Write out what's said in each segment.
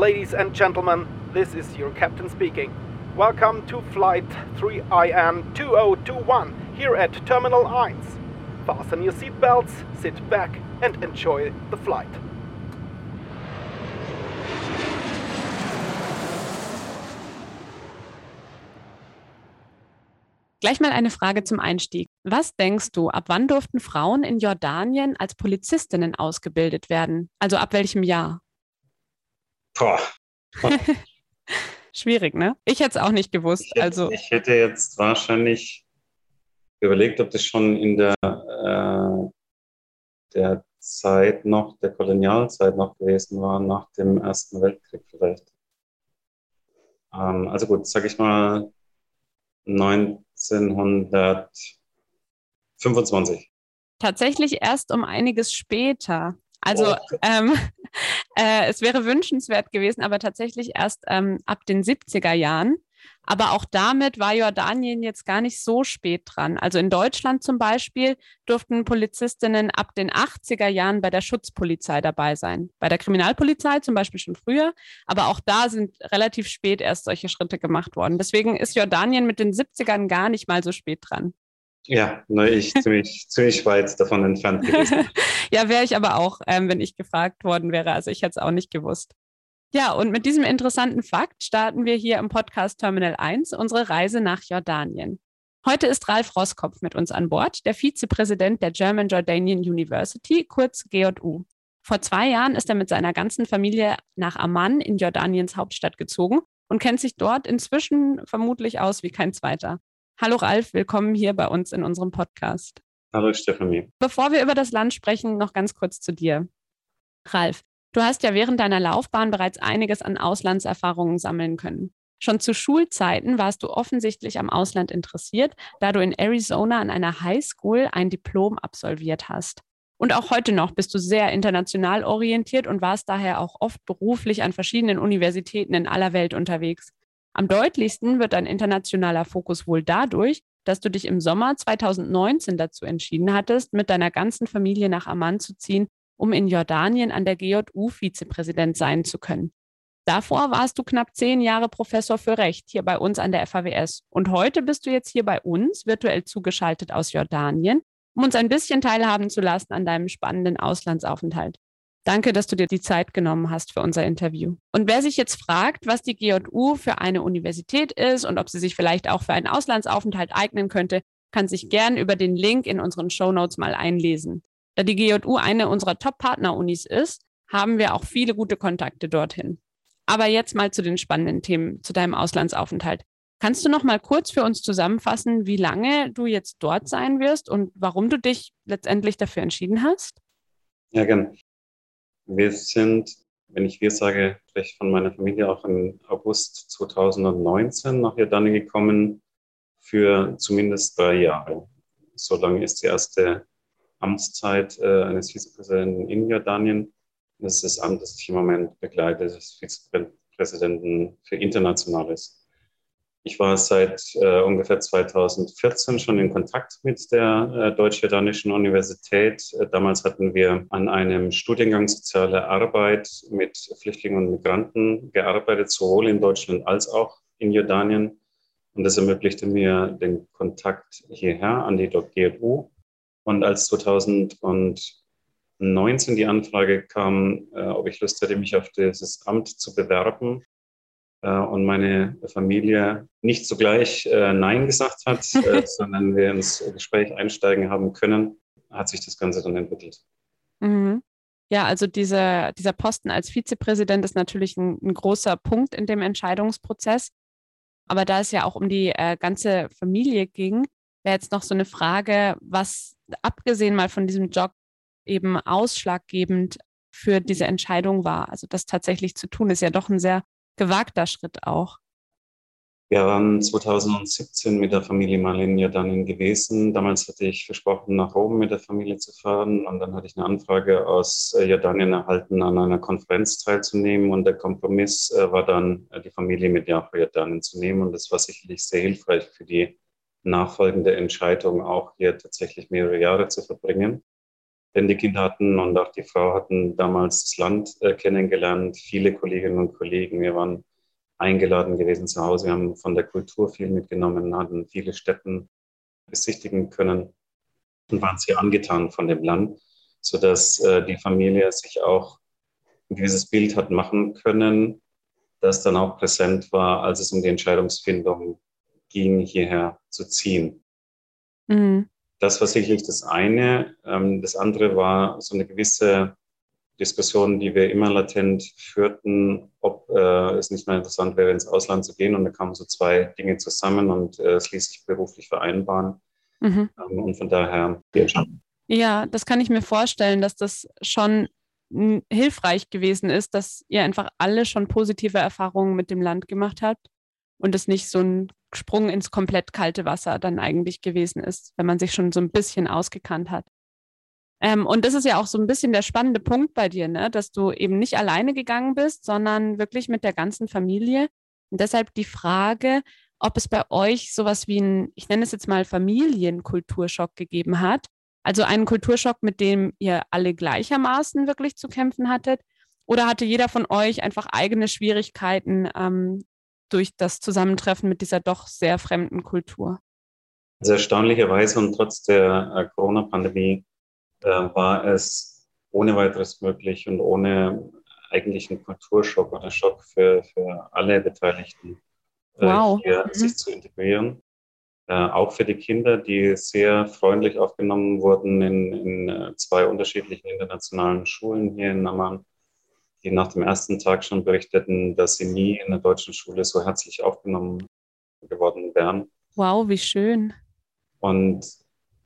Ladies and gentlemen, this is your captain speaking. Welcome to Flight 3IN 2021 here at Terminal 1. Fasten your seatbelts, sit back, and enjoy the flight. Gleich mal eine Frage zum Einstieg. Was denkst du, ab wann durften Frauen in Jordanien als Polizistinnen ausgebildet werden? Also ab welchem Jahr? Boah. Schwierig, ne? Ich hätte es auch nicht gewusst. Ich hätte, also ich hätte jetzt wahrscheinlich überlegt, ob das schon in der, äh, der Zeit noch, der Kolonialzeit noch gewesen war, nach dem Ersten Weltkrieg vielleicht. Ähm, also gut, sage ich mal 1925. Tatsächlich erst um einiges später. Also Oh. ähm, äh, es wäre wünschenswert gewesen, aber tatsächlich erst ähm, ab den 70er Jahren. Aber auch damit war Jordanien jetzt gar nicht so spät dran. Also in Deutschland zum Beispiel durften Polizistinnen ab den 80er Jahren bei der Schutzpolizei dabei sein. Bei der Kriminalpolizei zum Beispiel schon früher, aber auch da sind relativ spät erst solche Schritte gemacht worden. Deswegen ist Jordanien mit den 70ern gar nicht mal so spät dran. Ja, nur ich ziemlich, ziemlich weit davon entfernt gewesen. ja, wäre ich aber auch, ähm, wenn ich gefragt worden wäre. Also ich hätte es auch nicht gewusst. Ja, und mit diesem interessanten Fakt starten wir hier im Podcast Terminal 1 unsere Reise nach Jordanien. Heute ist Ralf Roskopf mit uns an Bord, der Vizepräsident der German Jordanian University, kurz GJU. Vor zwei Jahren ist er mit seiner ganzen Familie nach Amman in Jordaniens Hauptstadt gezogen und kennt sich dort inzwischen vermutlich aus wie kein zweiter. Hallo Ralf, willkommen hier bei uns in unserem Podcast. Hallo Stefanie. Bevor wir über das Land sprechen, noch ganz kurz zu dir. Ralf, du hast ja während deiner Laufbahn bereits einiges an Auslandserfahrungen sammeln können. Schon zu Schulzeiten warst du offensichtlich am Ausland interessiert, da du in Arizona an einer Highschool ein Diplom absolviert hast. Und auch heute noch bist du sehr international orientiert und warst daher auch oft beruflich an verschiedenen Universitäten in aller Welt unterwegs. Am deutlichsten wird dein internationaler Fokus wohl dadurch, dass du dich im Sommer 2019 dazu entschieden hattest, mit deiner ganzen Familie nach Amman zu ziehen, um in Jordanien an der GJU Vizepräsident sein zu können. Davor warst du knapp zehn Jahre Professor für Recht hier bei uns an der FAWS. Und heute bist du jetzt hier bei uns, virtuell zugeschaltet aus Jordanien, um uns ein bisschen teilhaben zu lassen an deinem spannenden Auslandsaufenthalt. Danke, dass du dir die Zeit genommen hast für unser Interview. Und wer sich jetzt fragt, was die GJU für eine Universität ist und ob sie sich vielleicht auch für einen Auslandsaufenthalt eignen könnte, kann sich gern über den Link in unseren Show Notes mal einlesen. Da die GJU eine unserer Top-Partner-Unis ist, haben wir auch viele gute Kontakte dorthin. Aber jetzt mal zu den spannenden Themen, zu deinem Auslandsaufenthalt. Kannst du noch mal kurz für uns zusammenfassen, wie lange du jetzt dort sein wirst und warum du dich letztendlich dafür entschieden hast? Ja, gern. Wir sind, wenn ich wir sage, ich von meiner Familie auch im August 2019 nach Jordanien gekommen für zumindest drei Jahre. So lange ist die erste Amtszeit äh, eines Vizepräsidenten in Jordanien. Das ist das Amt, das ich im Moment begleite, des Vizepräsidenten für Internationales. Ich war seit äh, ungefähr 2014 schon in Kontakt mit der äh, Deutsch-Jordanischen Universität. Äh, damals hatten wir an einem Studiengang Soziale Arbeit mit Flüchtlingen und Migranten gearbeitet, sowohl in Deutschland als auch in Jordanien. Und das ermöglichte mir den Kontakt hierher an die GFU. Und als 2019 die Anfrage kam, äh, ob ich Lust hätte, mich auf dieses Amt zu bewerben, und meine Familie nicht sogleich äh, Nein gesagt hat, äh, sondern wir ins Gespräch einsteigen haben können, hat sich das Ganze dann entwickelt. Mhm. Ja, also dieser, dieser Posten als Vizepräsident ist natürlich ein, ein, großer Punkt in dem Entscheidungsprozess. Aber da es ja auch um die äh, ganze Familie ging, wäre jetzt noch so eine Frage, was abgesehen mal von diesem Job eben ausschlaggebend für diese Entscheidung war. Also das tatsächlich zu tun, ist ja doch ein sehr gewagter Schritt auch. Wir waren 2017 mit der Familie mal in Jordanien gewesen. Damals hatte ich versprochen, nach Rom mit der Familie zu fahren. Und dann hatte ich eine Anfrage aus äh, Jordanien erhalten, an einer Konferenz teilzunehmen. Und der Kompromiss äh, war dann, die Familie mit nach Jordanien zu nehmen. Und das war sicherlich sehr hilfreich für die nachfolgende Entscheidung, auch hier tatsächlich mehrere Jahre zu verbringen. Denn die Kinder hatten und auch die Frau hatten damals das Land äh, kennengelernt, viele Kolleginnen und Kollegen. Wir waren eingeladen gewesen zu Hause. Wir haben von der Kultur viel mitgenommen, hatten viele Städten besichtigen können und waren sehr angetan von dem Land, sodass äh, die Familie sich auch ein gewisses Bild hat machen können, das dann auch präsent war, als es um die Entscheidungsfindung ging, hierher zu ziehen. Mhm. Das war sicherlich das eine. Ähm, das andere war so eine gewisse Diskussion, die wir immer latent führten, ob äh, es nicht mal interessant wäre, ins Ausland zu gehen. Und da kamen so zwei Dinge zusammen und äh, es ließ sich beruflich vereinbaren. Mhm. Ähm, und von daher die Entscheidung. Ja, das kann ich mir vorstellen, dass das schon hilfreich gewesen ist, dass ihr einfach alle schon positive Erfahrungen mit dem Land gemacht habt und es nicht so ein Sprung ins komplett kalte Wasser dann eigentlich gewesen ist, wenn man sich schon so ein bisschen ausgekannt hat. Ähm, und das ist ja auch so ein bisschen der spannende Punkt bei dir, ne? dass du eben nicht alleine gegangen bist, sondern wirklich mit der ganzen Familie. Und deshalb die Frage, ob es bei euch sowas wie ein, ich nenne es jetzt mal Familienkulturschock gegeben hat. Also einen Kulturschock, mit dem ihr alle gleichermaßen wirklich zu kämpfen hattet. Oder hatte jeder von euch einfach eigene Schwierigkeiten ähm, durch das Zusammentreffen mit dieser doch sehr fremden Kultur? Also erstaunlicherweise und trotz der äh, Corona-Pandemie äh, war es ohne weiteres möglich und ohne eigentlichen Kulturschock oder Schock für, für alle Beteiligten äh, wow. hier mhm. sich zu integrieren. Äh, auch für die Kinder, die sehr freundlich aufgenommen wurden in, in äh, zwei unterschiedlichen internationalen Schulen hier in Amman, die nach dem ersten Tag schon berichteten, dass sie nie in der deutschen Schule so herzlich aufgenommen geworden wären. Wow, wie schön. Und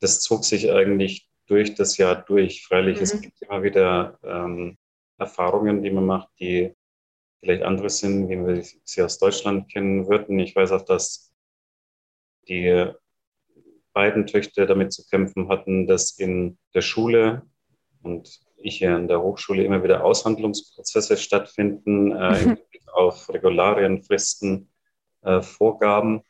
das zog sich eigentlich durch das Jahr durch. Freilich, mhm. es gibt immer wieder ähm, Erfahrungen, die man macht, die vielleicht andere sind, wie wir sie aus Deutschland kennen würden. Ich weiß auch, dass die beiden Töchter damit zu kämpfen hatten, dass in der Schule und hier in der Hochschule immer wieder Aushandlungsprozesse stattfinden, äh, auf Regularien, Fristen, äh, Vorgaben.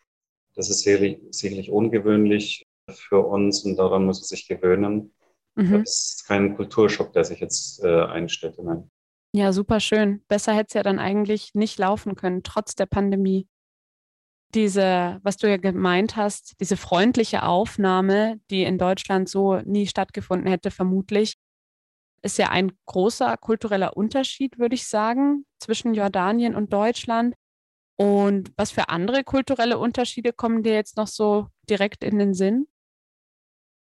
Das ist sicherlich, sicherlich ungewöhnlich für uns und daran muss er sich gewöhnen. Mhm. Das ist kein Kulturschock, der sich jetzt äh, einstellt. Nein. Ja, super schön. Besser hätte es ja dann eigentlich nicht laufen können, trotz der Pandemie. Diese, was du ja gemeint hast, diese freundliche Aufnahme, die in Deutschland so nie stattgefunden hätte, vermutlich, ist ja ein großer kultureller Unterschied, würde ich sagen, zwischen Jordanien und Deutschland. Und was für andere kulturelle Unterschiede kommen dir jetzt noch so direkt in den Sinn?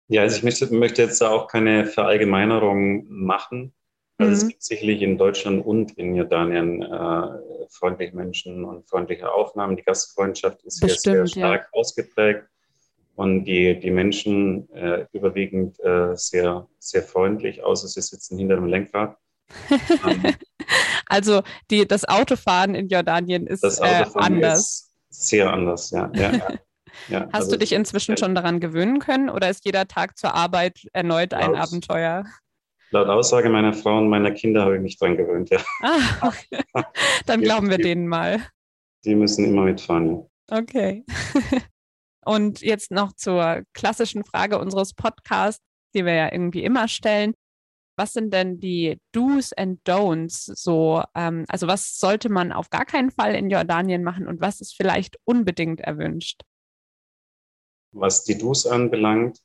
Ja, also ich möchte, möchte jetzt da auch keine Verallgemeinerung machen. Also mhm. es gibt sicherlich in Deutschland und in Jordanien äh, freundliche Menschen und freundliche Aufnahmen. Die Gastfreundschaft ist Bestimmt, hier sehr stark ja. ausgeprägt und die, die Menschen äh, überwiegend äh, sehr, sehr freundlich, außer sie sitzen hinter dem Lenkrad. also die, das Autofahren in Jordanien ist äh, anders. Ist sehr anders, ja. ja, ja. Ja, Hast also du dich inzwischen schon daran gewöhnen können oder ist jeder Tag zur Arbeit erneut ein laut, Abenteuer? Laut Aussage meiner Frau und meiner Kinder habe ich mich daran gewöhnt, ja. Ah, okay. Dann glauben wir denen mal. Die müssen immer mitfahren, ja. Okay. Und jetzt noch zur klassischen Frage unseres Podcasts, die wir ja irgendwie immer stellen. Was sind denn die Do's and Don'ts so? Ähm, also was sollte man auf gar keinen Fall in Jordanien machen und was ist vielleicht unbedingt erwünscht? was die Do's anbelangt,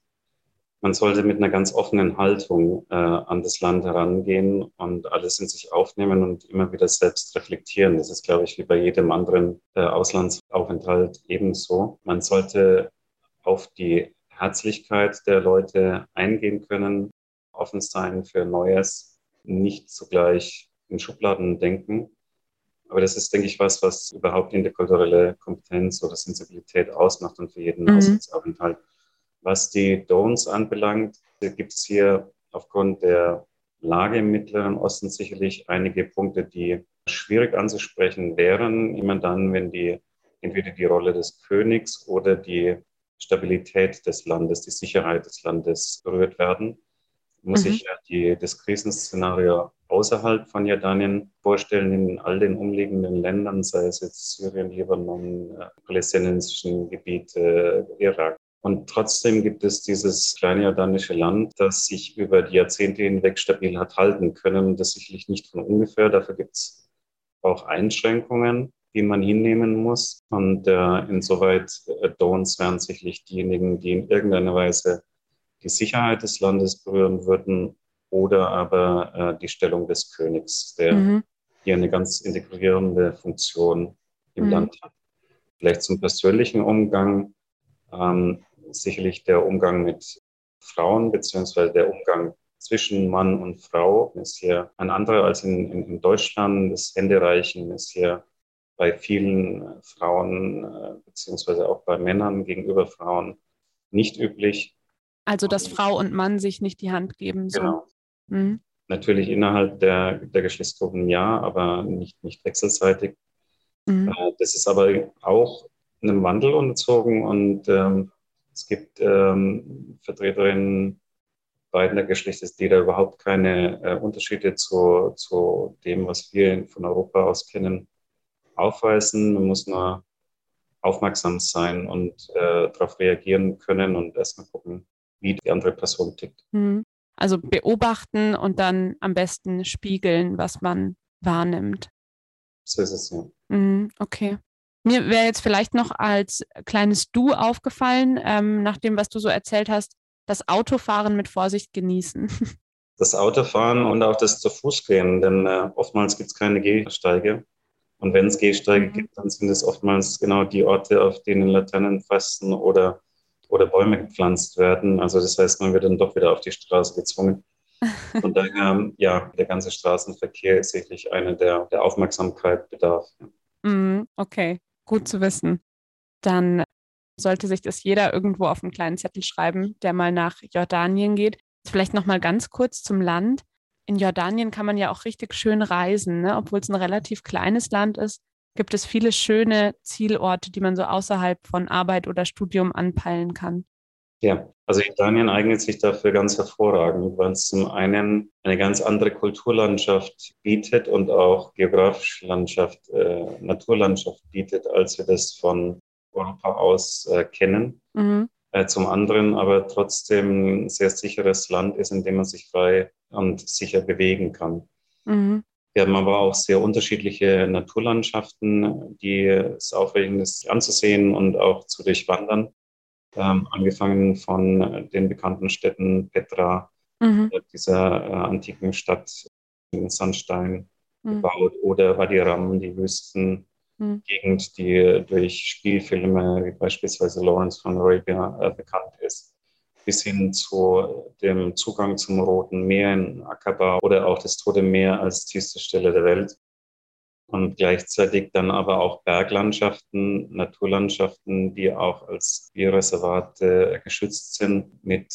man sollte mit einer ganz offenen Haltung äh, an das Land herangehen und alles in sich aufnehmen und immer wieder selbst reflektieren. Das ist, glaube ich, wie bei jedem anderen äh, Auslandsaufenthalt ebenso. Man sollte auf die Herzlichkeit der Leute eingehen können, offen sein für Neues, nicht zugleich in Schubladen denken aber das ist, denke ich, was, was überhaupt interkulturelle Kompetenz oder Sensibilität ausmacht und für jeden mhm. Auslandsaufenthalt. Was die Don'ts anbelangt, gibt es hier aufgrund der Lage im Mittleren Osten sicherlich einige Punkte, die schwierig anzusprechen wären, immer dann, wenn die entweder die Rolle des Königs oder die Stabilität des Landes, die Sicherheit des Landes berührt werden. Muss mhm. ich die, das Krisenszenario außerhalb von Jordanien vorstellen, in all den umliegenden Ländern, sei es jetzt Syrien, Libanon, äh, palästinensischen Gebiete, Irak, Und trotzdem gibt es dieses kleine jordanische Land, das sich über die Jahrzehnte hinweg stabil hat halten können. Das sicherlich nicht von ungefähr. Dafür gibt es auch Einschränkungen, die man hinnehmen muss. Und äh, insoweit äh, Dons wären sicherlich diejenigen, die in irgendeiner Weise die Sicherheit des Landes berühren würden oder aber äh, die Stellung des Königs, der mhm. hier eine ganz integrierende Funktion im mhm. Land hat. Vielleicht zum persönlichen Umgang. Ähm, sicherlich der Umgang mit Frauen, beziehungsweise der Umgang zwischen Mann und Frau ist hier ein anderer als in, in, in Deutschland. Das Händereichen ist hier bei vielen Frauen, äh, beziehungsweise auch bei Männern gegenüber Frauen nicht üblich. Also, dass Frau und Mann sich nicht die Hand geben. So. Genau. Mhm. Natürlich innerhalb der, der Geschlechtsgruppen ja, aber nicht, nicht wechselseitig. Mhm. Äh, das ist aber auch einem Wandel unterzogen und ähm, es gibt ähm, Vertreterinnen beiden Geschlechter, die da überhaupt keine äh, Unterschiede zu, zu dem, was wir von Europa aus kennen, aufweisen. Man muss nur aufmerksam sein und äh, darauf reagieren können und erstmal gucken, wie die andere Person tickt. Mhm. Also beobachten und dann am besten spiegeln, was man wahrnimmt. So ist es ja. Mhm, okay. Mir wäre jetzt vielleicht noch als kleines Du aufgefallen, ähm, nach dem, was du so erzählt hast, das Autofahren mit Vorsicht genießen. Das Autofahren und auch das zu Fuß gehen, denn äh, oftmals gibt es keine Gehsteige. Und wenn es Gehsteige mhm. gibt, dann sind es oftmals genau die Orte, auf denen Laternen fasten oder, oder Bäume gepflanzt werden. Also das heißt, man wird dann doch wieder auf die Straße gezwungen. Von daher, ja, der ganze Straßenverkehr ist sicherlich eine der, der Aufmerksamkeit bedarf. Mhm, okay, gut zu wissen. Dann sollte sich das jeder irgendwo auf einen kleinen Zettel schreiben, der mal nach Jordanien geht. Vielleicht noch mal ganz kurz zum Land. In Jordanien kann man ja auch richtig schön reisen, ne? obwohl es ein relativ kleines Land ist. Gibt es viele schöne Zielorte, die man so außerhalb von Arbeit oder Studium anpeilen kann? Ja, also Jordanien eignet sich dafür ganz hervorragend, weil es zum einen eine ganz andere Kulturlandschaft bietet und auch geografische Landschaft, äh, Naturlandschaft bietet, als wir das von Europa aus äh, kennen. Mhm. Äh, zum anderen aber trotzdem ein sehr sicheres Land ist, in dem man sich frei und sicher bewegen kann. Mhm. Wir haben aber auch sehr unterschiedliche Naturlandschaften, die es aufregend ist anzusehen und auch zu durchwandern. Ähm, angefangen von den bekannten Städten Petra, mhm. Äh, dieser äh, antiken Stadt in Sandstein mhm. gebaut, oder Wadi Ram, die Wüsten, mhm. Gegend, die durch Spielfilme wie beispielsweise Lawrence von Arabia äh, bekannt ist, bis hin zu dem Zugang zum Roten Meer in Aqaba oder auch das Tote Meer als tiefste Stelle der Welt. Und gleichzeitig dann aber auch Berglandschaften, Naturlandschaften, die auch als Bioreservate geschützt sind mit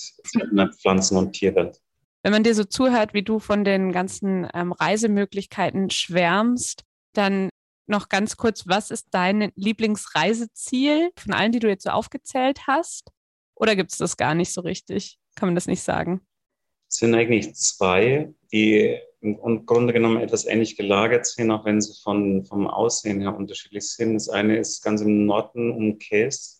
Pflanzen- und Tierwelt. Wenn man dir so zuhört, wie du von den ganzen ähm, Reisemöglichkeiten schwärmst, dann noch ganz kurz, was ist dein Lieblingsreiseziel von allen, die du jetzt so aufgezählt hast? Oder gibt es das gar nicht so richtig? Kann man das nicht sagen? Es sind eigentlich zwei, die im Grunde genommen etwas ähnlich gelagert sind, auch wenn sie von, vom Aussehen her unterschiedlich sind. Das eine ist ganz im Norden um Käse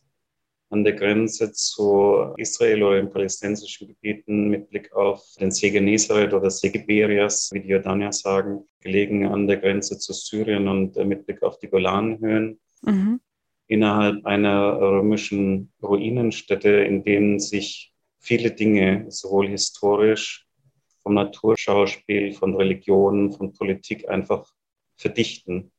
an der Grenze zu Israel oder in palästinensischen Gebieten mit Blick auf den See Genezareth oder See Geberias, wie die Jordanier sagen, gelegen an der Grenze zu Syrien und äh, mit Blick auf die Golanhöhen. Mhm. Innerhalb einer römischen Ruinenstätte, in denen sich viele Dinge sowohl historisch vom Naturschauspiel, von Religion, von Politik einfach verdichten.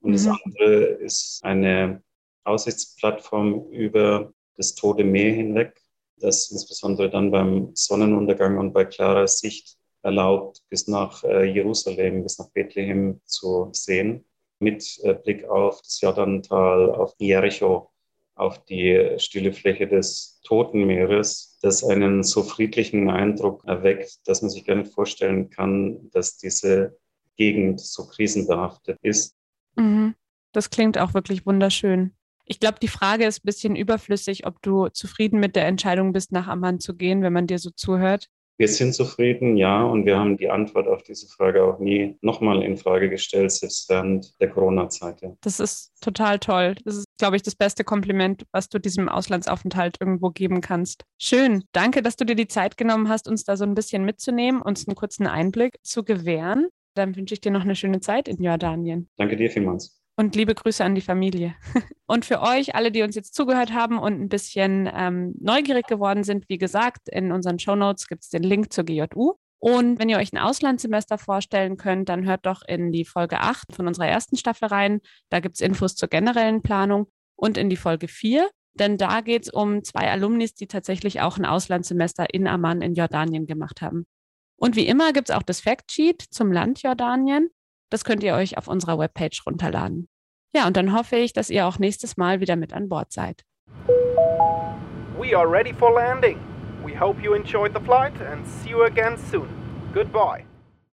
Und mhm. das andere ist eine Aussichtsplattform über das Tote Meer hinweg, das insbesondere dann beim Sonnenuntergang und bei klarer Sicht erlaubt, bis nach äh, Jerusalem, bis nach Bethlehem zu sehen, mit äh, Blick auf das Jordantal, auf Jericho, auf die stille Fläche des Toten Meeres, das einen so friedlichen Eindruck erweckt, dass man sich gar nicht vorstellen kann, dass diese Gegend so krisenbehaftet ist. Mhm. Das klingt auch wirklich wunderschön. Ich glaube, die Frage ist ein bisschen überflüssig, ob du zufrieden mit der Entscheidung bist, nach Amman zu gehen, wenn man dir so zuhört. Wir sind zufrieden, ja, und wir haben die Antwort auf diese Frage auch nie nochmal in Frage gestellt, selbst während der Corona-Zeit. Ja. Das ist total toll. Das ist, glaube ich, das beste Kompliment, was du diesem Auslandsaufenthalt irgendwo geben kannst. Schön. Danke, dass du dir die Zeit genommen hast, uns da so ein bisschen mitzunehmen, uns einen kurzen Einblick zu gewähren. Dann wünsche ich dir noch eine schöne Zeit in Jordanien. Danke dir vielmals und liebe Grüße an die Familie. Und für euch, alle, die uns jetzt zugehört haben und ein bisschen ähm, neugierig geworden sind, wie gesagt, in unseren Show Notes gibt es den Link zur GJU. Und wenn ihr euch ein Auslandssemester vorstellen könnt, dann hört doch in die Folge 8 von unserer ersten Staffel rein. Da gibt es Infos zur generellen Planung und in die Folge 4. Denn da geht es um zwei Alumnis, die tatsächlich auch ein Auslandssemester in Amman in Jordanien gemacht haben. Und wie immer gibt es auch das Factsheet zum Land Jordanien. Das könnt ihr euch auf unserer Webpage runterladen. Ja, und dann hoffe ich, dass ihr auch nächstes Mal wieder mit an Bord seid. We are ready for landing. We hope you enjoyed the flight and see you again soon. Goodbye.